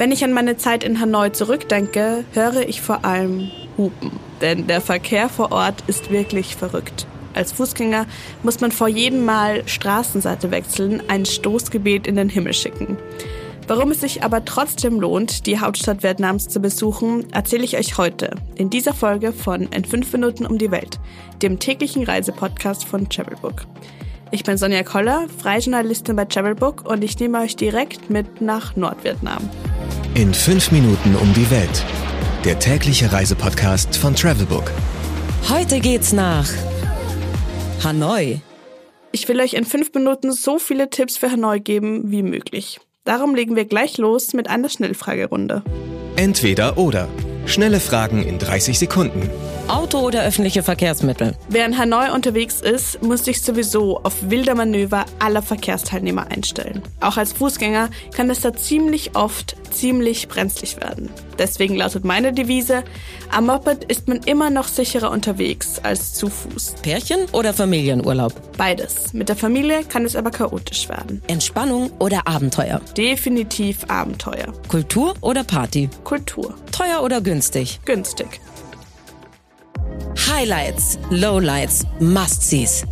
Wenn ich an meine Zeit in Hanoi zurückdenke, höre ich vor allem Hupen. Denn der Verkehr vor Ort ist wirklich verrückt. Als Fußgänger muss man vor jedem Mal Straßenseite wechseln, ein Stoßgebet in den Himmel schicken. Warum es sich aber trotzdem lohnt, die Hauptstadt Vietnams zu besuchen, erzähle ich euch heute in dieser Folge von In 5 Minuten um die Welt, dem täglichen Reisepodcast von Travelbook. Ich bin Sonja Koller, Freijournalistin bei Travelbook und ich nehme euch direkt mit nach Nordvietnam. In 5 Minuten um die Welt, der tägliche Reisepodcast von Travelbook. Heute geht's nach Hanoi. Ich will euch in fünf Minuten so viele Tipps für Hanoi geben wie möglich. Darum legen wir gleich los mit einer Schnellfragerunde. Entweder oder. Schnelle Fragen in 30 Sekunden. Auto oder öffentliche Verkehrsmittel? Wer in Hanoi unterwegs ist, muss sich sowieso auf wilde Manöver aller Verkehrsteilnehmer einstellen. Auch als Fußgänger kann es da ziemlich oft ziemlich brenzlig werden. Deswegen lautet meine Devise, am Moped ist man immer noch sicherer unterwegs als zu Fuß. Pärchen oder Familienurlaub? Beides. Mit der Familie kann es aber chaotisch werden. Entspannung oder Abenteuer? Definitiv Abenteuer. Kultur oder Party? Kultur. Teuer oder günstig? Günstig. Highlights, Lowlights, Must-Sees.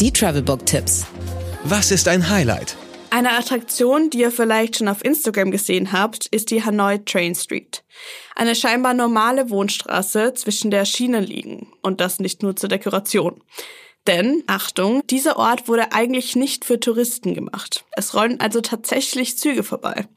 Die Travelbook-Tipps. Was ist ein Highlight? Eine Attraktion, die ihr vielleicht schon auf Instagram gesehen habt, ist die Hanoi Train Street. Eine scheinbar normale Wohnstraße, zwischen der Schienen liegen. Und das nicht nur zur Dekoration. Denn, Achtung, dieser Ort wurde eigentlich nicht für Touristen gemacht. Es rollen also tatsächlich Züge vorbei.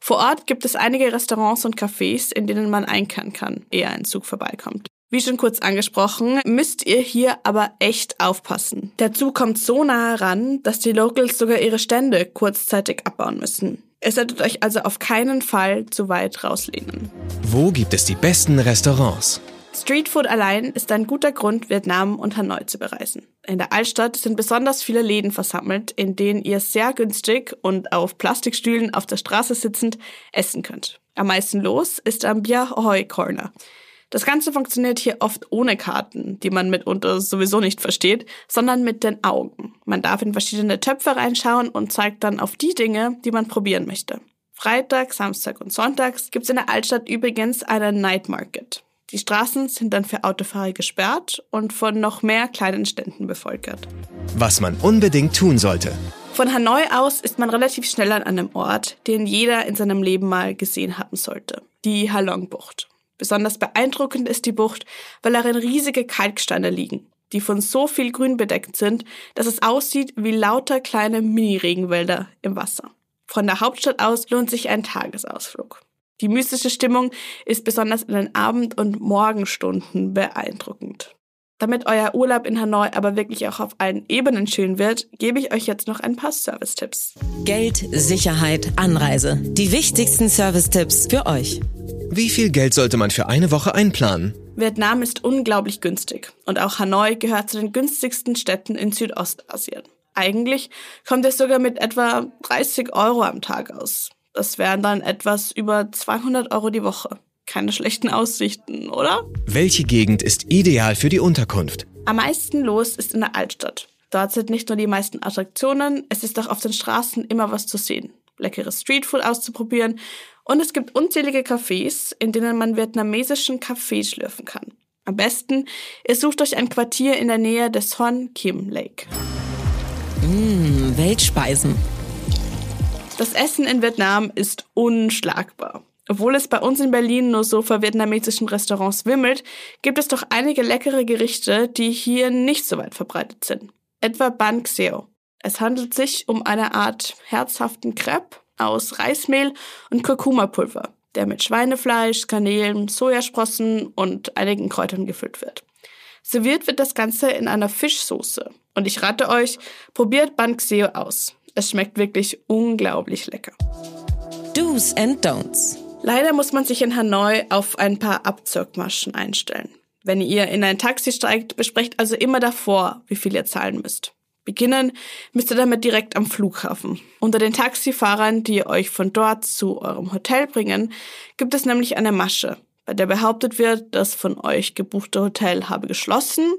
Vor Ort gibt es einige Restaurants und Cafés, in denen man einkehren kann, ehe ein Zug vorbeikommt. Wie schon kurz angesprochen, müsst ihr hier aber echt aufpassen. Der Zug kommt so nah heran, dass die Locals sogar ihre Stände kurzzeitig abbauen müssen. Ihr solltet euch also auf keinen Fall zu weit rauslehnen. Wo gibt es die besten Restaurants? Streetfood allein ist ein guter Grund, Vietnam und Hanoi zu bereisen. In der Altstadt sind besonders viele Läden versammelt, in denen ihr sehr günstig und auf Plastikstühlen auf der Straße sitzend essen könnt. Am meisten los ist am Bia Hoi Corner. Das Ganze funktioniert hier oft ohne Karten, die man mitunter sowieso nicht versteht, sondern mit den Augen. Man darf in verschiedene Töpfe reinschauen und zeigt dann auf die Dinge, die man probieren möchte. Freitag, Samstag und Sonntags gibt es in der Altstadt übrigens einen Night Market. Die Straßen sind dann für Autofahrer gesperrt und von noch mehr kleinen Ständen bevölkert. Was man unbedingt tun sollte. Von Hanoi aus ist man relativ schnell an einem Ort, den jeder in seinem Leben mal gesehen haben sollte. Die Halong-Bucht. Besonders beeindruckend ist die Bucht, weil darin riesige Kalksteine liegen, die von so viel Grün bedeckt sind, dass es aussieht wie lauter kleine Mini-Regenwälder im Wasser. Von der Hauptstadt aus lohnt sich ein Tagesausflug. Die mystische Stimmung ist besonders in den Abend- und Morgenstunden beeindruckend. Damit euer Urlaub in Hanoi aber wirklich auch auf allen Ebenen schön wird, gebe ich euch jetzt noch ein paar Service-Tipps. Geld, Sicherheit, Anreise. Die wichtigsten Service-Tipps für euch. Wie viel Geld sollte man für eine Woche einplanen? Vietnam ist unglaublich günstig und auch Hanoi gehört zu den günstigsten Städten in Südostasien. Eigentlich kommt es sogar mit etwa 30 Euro am Tag aus. Das wären dann etwas über 200 Euro die Woche. Keine schlechten Aussichten, oder? Welche Gegend ist ideal für die Unterkunft? Am meisten los ist in der Altstadt. Dort sind nicht nur die meisten Attraktionen, es ist auch auf den Straßen immer was zu sehen. Leckeres Streetfood auszuprobieren und es gibt unzählige Cafés, in denen man vietnamesischen Kaffee schlürfen kann. Am besten, ihr sucht euch ein Quartier in der Nähe des Hon Kim Lake. Mmh, Weltspeisen. Das Essen in Vietnam ist unschlagbar. Obwohl es bei uns in Berlin nur so vor vietnamesischen Restaurants wimmelt, gibt es doch einige leckere Gerichte, die hier nicht so weit verbreitet sind. Etwa Ban Xeo. Es handelt sich um eine Art herzhaften Crepe aus Reismehl und Kurkuma-Pulver, der mit Schweinefleisch, Kanälen, Sojasprossen und einigen Kräutern gefüllt wird. Serviert wird das Ganze in einer Fischsoße. Und ich rate euch, probiert Banxeo aus. Es schmeckt wirklich unglaublich lecker. Do's and Don'ts. Leider muss man sich in Hanoi auf ein paar Abzirkmaschen einstellen. Wenn ihr in ein Taxi steigt, besprecht also immer davor, wie viel ihr zahlen müsst. Beginnen müsst ihr damit direkt am Flughafen. Unter den Taxifahrern, die euch von dort zu eurem Hotel bringen, gibt es nämlich eine Masche, bei der behauptet wird, das von euch gebuchte Hotel habe geschlossen,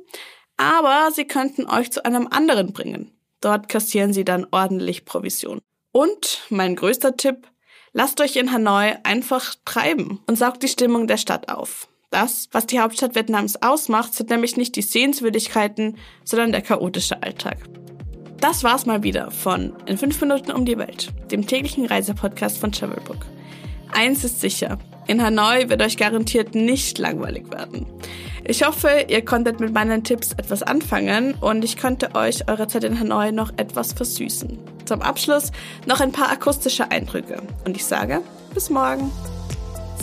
aber sie könnten euch zu einem anderen bringen. Dort kassieren sie dann ordentlich Provision. Und mein größter Tipp, Lasst euch in Hanoi einfach treiben und saugt die Stimmung der Stadt auf. Das, was die Hauptstadt Vietnams ausmacht, sind nämlich nicht die Sehenswürdigkeiten, sondern der chaotische Alltag. Das war's mal wieder von In 5 Minuten um die Welt, dem täglichen Reisepodcast von Travelbook. Eins ist sicher, in Hanoi wird euch garantiert nicht langweilig werden. Ich hoffe, ihr konntet mit meinen Tipps etwas anfangen und ich konnte euch eure Zeit in Hanoi noch etwas versüßen. Zum Abschluss noch ein paar akustische Eindrücke und ich sage bis morgen.